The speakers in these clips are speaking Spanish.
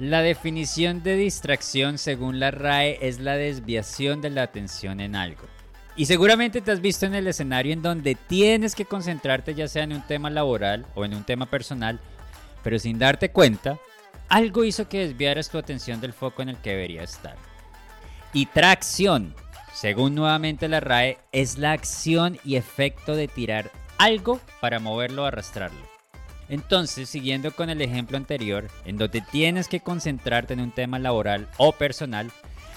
La definición de distracción según la RAE es la desviación de la atención en algo. Y seguramente te has visto en el escenario en donde tienes que concentrarte ya sea en un tema laboral o en un tema personal, pero sin darte cuenta, algo hizo que desviaras tu atención del foco en el que debería estar. Y tracción, según nuevamente la RAE, es la acción y efecto de tirar algo para moverlo o arrastrarlo. Entonces, siguiendo con el ejemplo anterior, en donde tienes que concentrarte en un tema laboral o personal,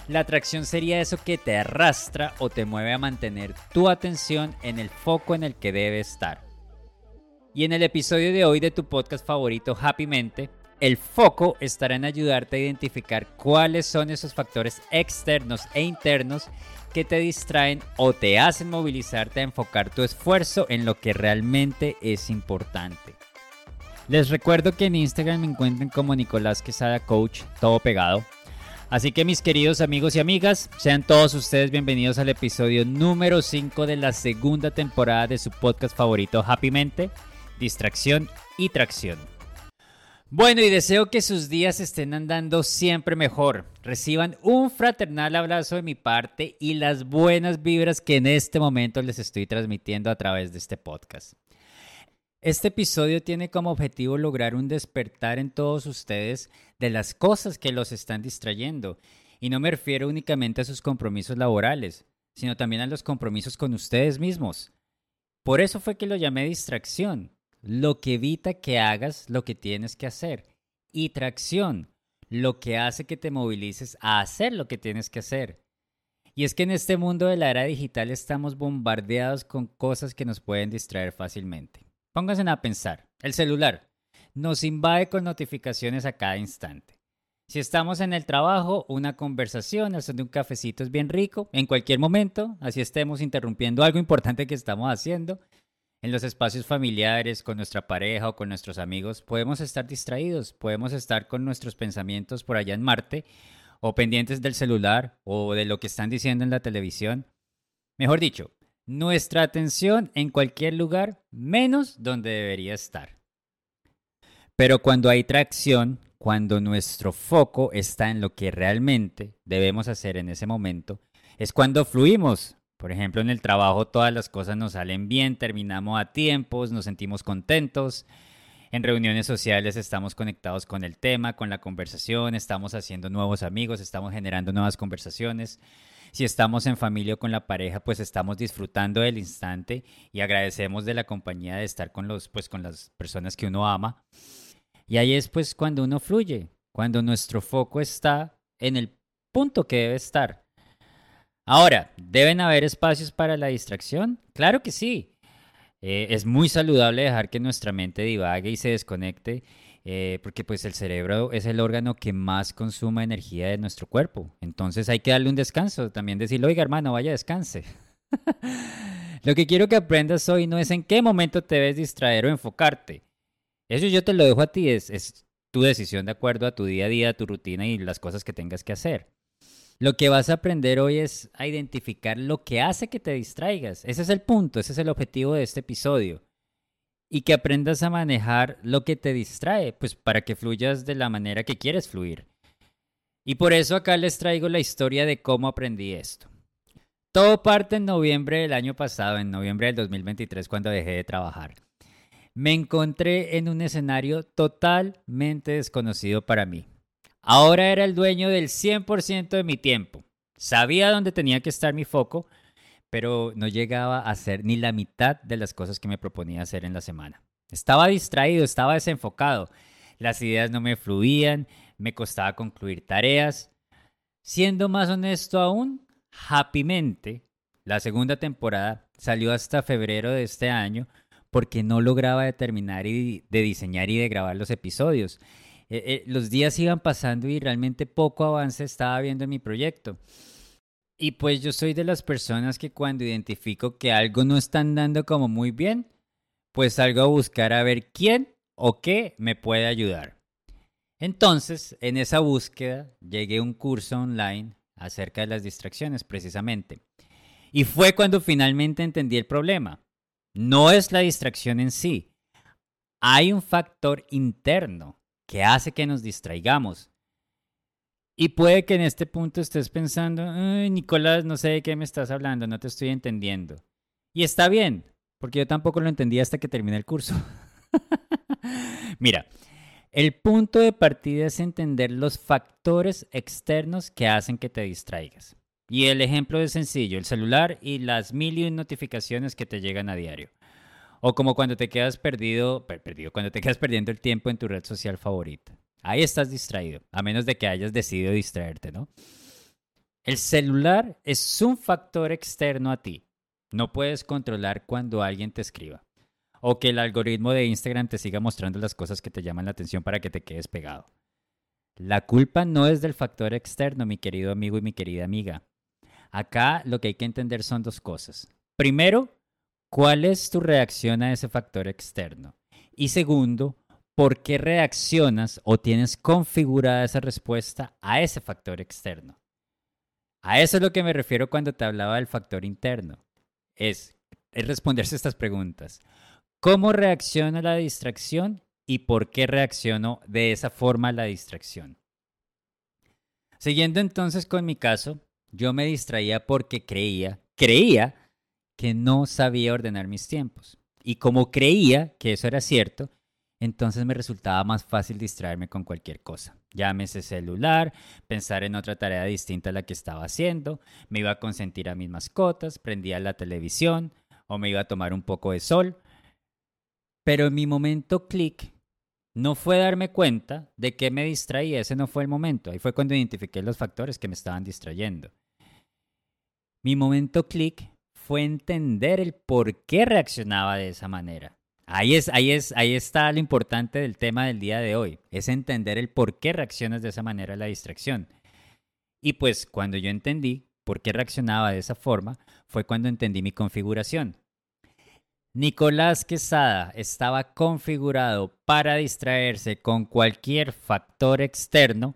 la atracción sería eso que te arrastra o te mueve a mantener tu atención en el foco en el que debe estar. Y en el episodio de hoy de tu podcast favorito, Happy Mente, el foco estará en ayudarte a identificar cuáles son esos factores externos e internos que te distraen o te hacen movilizarte a enfocar tu esfuerzo en lo que realmente es importante. Les recuerdo que en Instagram me encuentran como Nicolás Quesada Coach, todo pegado. Así que mis queridos amigos y amigas, sean todos ustedes bienvenidos al episodio número 5 de la segunda temporada de su podcast favorito Happy Mente, Distracción y Tracción. Bueno, y deseo que sus días estén andando siempre mejor. Reciban un fraternal abrazo de mi parte y las buenas vibras que en este momento les estoy transmitiendo a través de este podcast. Este episodio tiene como objetivo lograr un despertar en todos ustedes de las cosas que los están distrayendo. Y no me refiero únicamente a sus compromisos laborales, sino también a los compromisos con ustedes mismos. Por eso fue que lo llamé distracción, lo que evita que hagas lo que tienes que hacer. Y tracción, lo que hace que te movilices a hacer lo que tienes que hacer. Y es que en este mundo de la era digital estamos bombardeados con cosas que nos pueden distraer fácilmente. Pónganse a pensar. El celular nos invade con notificaciones a cada instante. Si estamos en el trabajo, una conversación, haciendo un cafecito es bien rico, en cualquier momento, así estemos interrumpiendo algo importante que estamos haciendo. En los espacios familiares, con nuestra pareja o con nuestros amigos, podemos estar distraídos, podemos estar con nuestros pensamientos por allá en Marte, o pendientes del celular o de lo que están diciendo en la televisión. Mejor dicho, nuestra atención en cualquier lugar menos donde debería estar. Pero cuando hay tracción, cuando nuestro foco está en lo que realmente debemos hacer en ese momento, es cuando fluimos. Por ejemplo, en el trabajo todas las cosas nos salen bien, terminamos a tiempos, nos sentimos contentos. En reuniones sociales estamos conectados con el tema, con la conversación, estamos haciendo nuevos amigos, estamos generando nuevas conversaciones. Si estamos en familia o con la pareja, pues estamos disfrutando del instante y agradecemos de la compañía de estar con los pues con las personas que uno ama. Y ahí es pues cuando uno fluye, cuando nuestro foco está en el punto que debe estar. Ahora, ¿deben haber espacios para la distracción? Claro que sí. Eh, es muy saludable dejar que nuestra mente divague y se desconecte eh, porque pues el cerebro es el órgano que más consuma energía de nuestro cuerpo. Entonces hay que darle un descanso, también decirle, oiga hermano, vaya descanse. lo que quiero que aprendas hoy no es en qué momento te debes distraer o enfocarte. Eso yo te lo dejo a ti, es, es tu decisión de acuerdo a tu día a día, a tu rutina y las cosas que tengas que hacer. Lo que vas a aprender hoy es a identificar lo que hace que te distraigas. Ese es el punto, ese es el objetivo de este episodio y que aprendas a manejar lo que te distrae, pues para que fluyas de la manera que quieres fluir. Y por eso acá les traigo la historia de cómo aprendí esto. Todo parte en noviembre del año pasado, en noviembre del 2023, cuando dejé de trabajar. Me encontré en un escenario totalmente desconocido para mí. Ahora era el dueño del 100% de mi tiempo. Sabía dónde tenía que estar mi foco, pero no llegaba a hacer ni la mitad de las cosas que me proponía hacer en la semana. Estaba distraído, estaba desenfocado, las ideas no me fluían, me costaba concluir tareas. Siendo más honesto aún, Happymente, la segunda temporada, salió hasta febrero de este año porque no lograba determinar y de diseñar y de grabar los episodios. Eh, eh, los días iban pasando y realmente poco avance estaba viendo en mi proyecto. Y pues yo soy de las personas que cuando identifico que algo no está andando como muy bien, pues salgo a buscar a ver quién o qué me puede ayudar. Entonces, en esa búsqueda, llegué a un curso online acerca de las distracciones precisamente. Y fue cuando finalmente entendí el problema. No es la distracción en sí. Hay un factor interno que hace que nos distraigamos. Y puede que en este punto estés pensando, Ay, Nicolás, no sé de qué me estás hablando, no te estoy entendiendo. Y está bien, porque yo tampoco lo entendí hasta que terminé el curso. Mira, el punto de partida es entender los factores externos que hacen que te distraigas. Y el ejemplo es sencillo, el celular y las mil y un notificaciones que te llegan a diario. O como cuando te quedas perdido, perdido, cuando te quedas perdiendo el tiempo en tu red social favorita. Ahí estás distraído, a menos de que hayas decidido distraerte, ¿no? El celular es un factor externo a ti. No puedes controlar cuando alguien te escriba. O que el algoritmo de Instagram te siga mostrando las cosas que te llaman la atención para que te quedes pegado. La culpa no es del factor externo, mi querido amigo y mi querida amiga. Acá lo que hay que entender son dos cosas. Primero, ¿cuál es tu reacción a ese factor externo? Y segundo, por qué reaccionas o tienes configurada esa respuesta a ese factor externo. A eso es lo que me refiero cuando te hablaba del factor interno. Es, responderse estas preguntas. ¿Cómo reacciona la distracción y por qué reacciono de esa forma a la distracción? Siguiendo entonces con mi caso, yo me distraía porque creía, creía que no sabía ordenar mis tiempos. Y como creía que eso era cierto, entonces me resultaba más fácil distraerme con cualquier cosa. Llámese celular, pensar en otra tarea distinta a la que estaba haciendo, me iba a consentir a mis mascotas, prendía la televisión o me iba a tomar un poco de sol. Pero mi momento clic no fue darme cuenta de que me distraía, ese no fue el momento, ahí fue cuando identifiqué los factores que me estaban distrayendo. Mi momento clic fue entender el por qué reaccionaba de esa manera. Ahí, es, ahí, es, ahí está lo importante del tema del día de hoy, es entender el por qué reaccionas de esa manera a la distracción. Y pues cuando yo entendí por qué reaccionaba de esa forma, fue cuando entendí mi configuración. Nicolás Quesada estaba configurado para distraerse con cualquier factor externo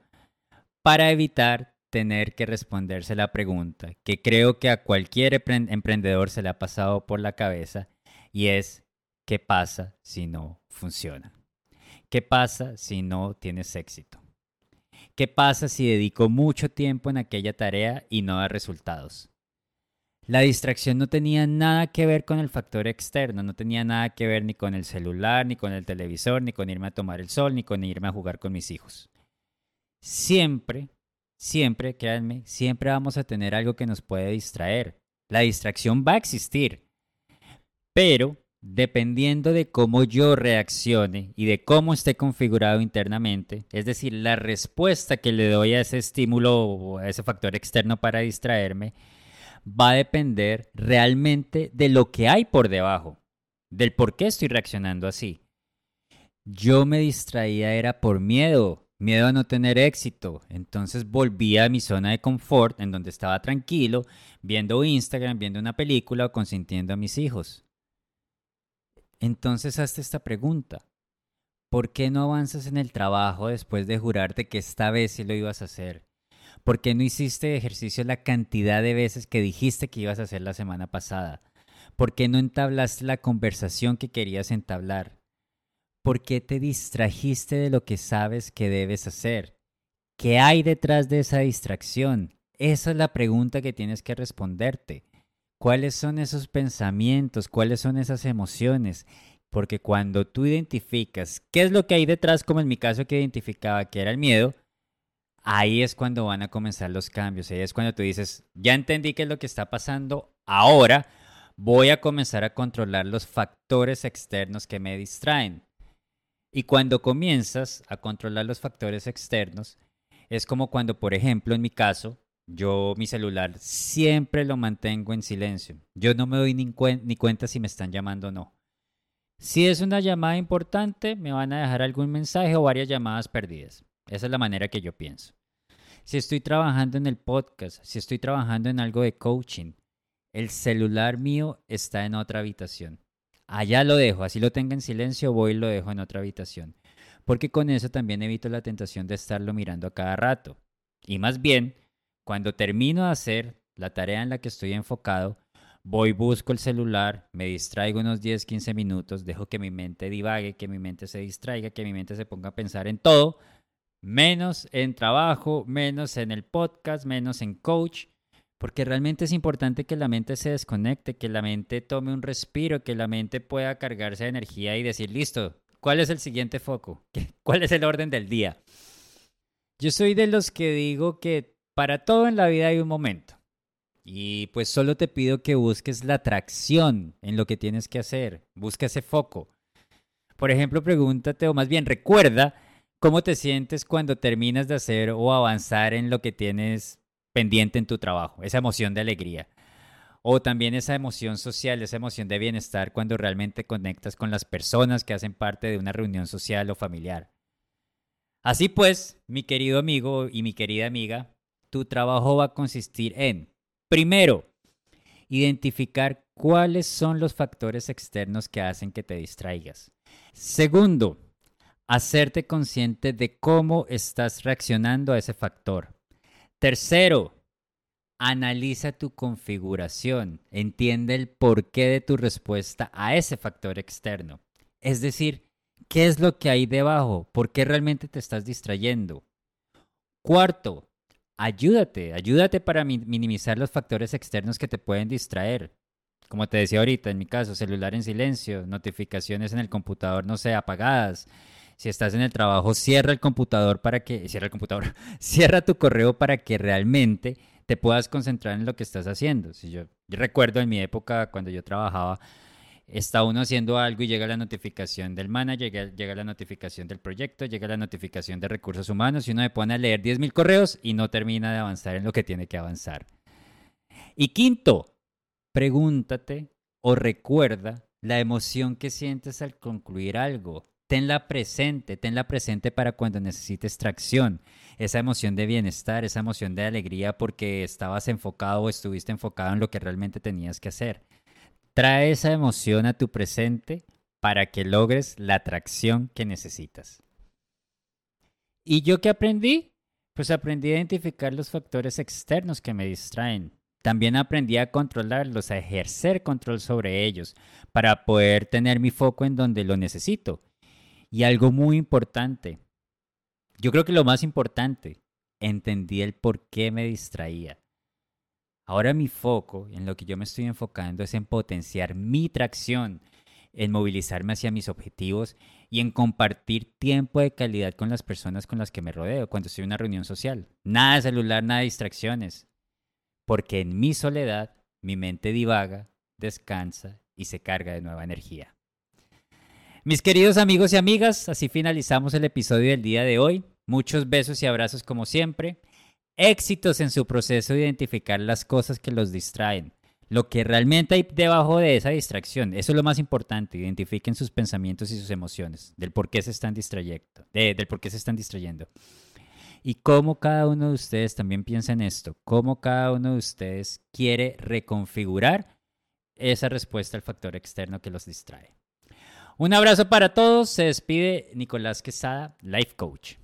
para evitar tener que responderse la pregunta que creo que a cualquier emprendedor se le ha pasado por la cabeza y es ¿Qué pasa si no funciona? ¿Qué pasa si no tienes éxito? ¿Qué pasa si dedico mucho tiempo en aquella tarea y no da resultados? La distracción no tenía nada que ver con el factor externo, no tenía nada que ver ni con el celular, ni con el televisor, ni con irme a tomar el sol, ni con irme a jugar con mis hijos. Siempre, siempre, créanme, siempre vamos a tener algo que nos puede distraer. La distracción va a existir, pero dependiendo de cómo yo reaccione y de cómo esté configurado internamente, es decir, la respuesta que le doy a ese estímulo o a ese factor externo para distraerme, va a depender realmente de lo que hay por debajo, del por qué estoy reaccionando así. Yo me distraía era por miedo, miedo a no tener éxito. Entonces volvía a mi zona de confort en donde estaba tranquilo, viendo Instagram, viendo una película o consintiendo a mis hijos. Entonces hazte esta pregunta. ¿Por qué no avanzas en el trabajo después de jurarte que esta vez sí lo ibas a hacer? ¿Por qué no hiciste ejercicio la cantidad de veces que dijiste que ibas a hacer la semana pasada? ¿Por qué no entablaste la conversación que querías entablar? ¿Por qué te distrajiste de lo que sabes que debes hacer? ¿Qué hay detrás de esa distracción? Esa es la pregunta que tienes que responderte cuáles son esos pensamientos, cuáles son esas emociones. Porque cuando tú identificas qué es lo que hay detrás, como en mi caso que identificaba que era el miedo, ahí es cuando van a comenzar los cambios. Ahí es cuando tú dices, ya entendí qué es lo que está pasando, ahora voy a comenzar a controlar los factores externos que me distraen. Y cuando comienzas a controlar los factores externos, es como cuando, por ejemplo, en mi caso, yo mi celular siempre lo mantengo en silencio. Yo no me doy ni, ni, cuenta si me están llamando o no. Si es una llamada importante, me van a dejar algún mensaje o varias llamadas perdidas. Esa es la manera que yo pienso. Si estoy trabajando en el podcast, si estoy trabajando en algo de coaching, el celular mío está en otra habitación. Allá lo dejo, así lo tenga en silencio, voy y lo dejo en otra habitación. Porque con eso también evito la tentación de estarlo mirando a cada rato. Y más bien, cuando termino de hacer la tarea en la que estoy enfocado, voy, busco el celular, me distraigo unos 10, 15 minutos, dejo que mi mente divague, que mi mente se distraiga, que mi mente se ponga a pensar en todo, Menos en trabajo, menos en el podcast, menos en coach, porque realmente es importante que la mente se desconecte, que la mente tome un respiro, que la mente pueda cargarse de energía y decir, listo, ¿cuál es el siguiente foco? ¿Cuál es el orden del día? Yo soy de los que digo que para todo en la vida hay un momento. Y pues solo te pido que busques la atracción en lo que tienes que hacer. Busca ese foco. Por ejemplo, pregúntate, o más bien recuerda, cómo te sientes cuando terminas de hacer o avanzar en lo que tienes pendiente en tu trabajo. Esa emoción de alegría. O también esa emoción social, esa emoción de bienestar cuando realmente conectas con las personas que hacen parte de una reunión social o familiar. Así pues, mi querido amigo y mi querida amiga, tu trabajo va a consistir en Primero, identificar cuáles son los factores externos que hacen que te distraigas. Segundo, hacerte consciente de cómo estás reaccionando a ese factor. Tercero, analiza tu configuración, entiende el porqué de tu respuesta a ese factor externo. Es decir, ¿qué es lo que hay debajo? ¿Por qué realmente te estás distrayendo? Cuarto, ayúdate, ayúdate para minimizar los factores externos que te pueden distraer. Como te decía ahorita, en mi caso, celular en silencio, notificaciones en el computador, no sé, apagadas. Si estás en el trabajo, cierra el computador para que, cierra el computador, cierra tu correo para que realmente te puedas concentrar en lo que estás haciendo. Si yo recuerdo en mi época cuando yo trabajaba, está uno haciendo algo y llega la notificación del manager, llega, la notificación del proyecto, llega la notificación de recursos humanos y uno se pone a leer 10.000 correos y no termina de avanzar en lo que tiene que avanzar. Y quinto, pregúntate o recuerda la emoción que sientes al concluir algo. Tenla presente, tenla presente para cuando necesites tracción, esa emoción de bienestar, esa emoción de alegría porque estabas enfocado o estuviste enfocado en lo que realmente tenías que hacer. Trae esa emoción a tu presente para que logres la atracción que necesitas. ¿Y yo qué aprendí? Pues aprendí a identificar los factores externos que me distraen. También aprendí a controlarlos, a ejercer control sobre ellos, para poder tener mi foco en donde lo necesito. Y algo muy importante, yo creo que lo más importante, entendí el por qué me distraía. Ahora mi foco, en lo que yo me estoy enfocando, es en potenciar mi tracción, en movilizarme hacia mis objetivos y en compartir tiempo de calidad con las personas con las que me rodeo cuando estoy en una reunión social. Nada de celular, nada de distracciones. Porque en mi soledad mi mente divaga, descansa y se carga de nueva energía. Mis queridos amigos y amigas, así finalizamos el episodio del día de hoy. Muchos besos y abrazos como siempre éxitos en su proceso de identificar las cosas que los distraen. Lo que realmente hay debajo de esa distracción, eso es lo más importante, identifiquen sus pensamientos y sus emociones, del por qué se están distrayendo, del por qué se están distrayendo. Y cómo cada uno de ustedes también piensa en esto, cómo cada uno de ustedes quiere reconfigurar esa respuesta al factor externo que los distrae. Un abrazo para todos, se despide Nicolás Quesada, Life Coach.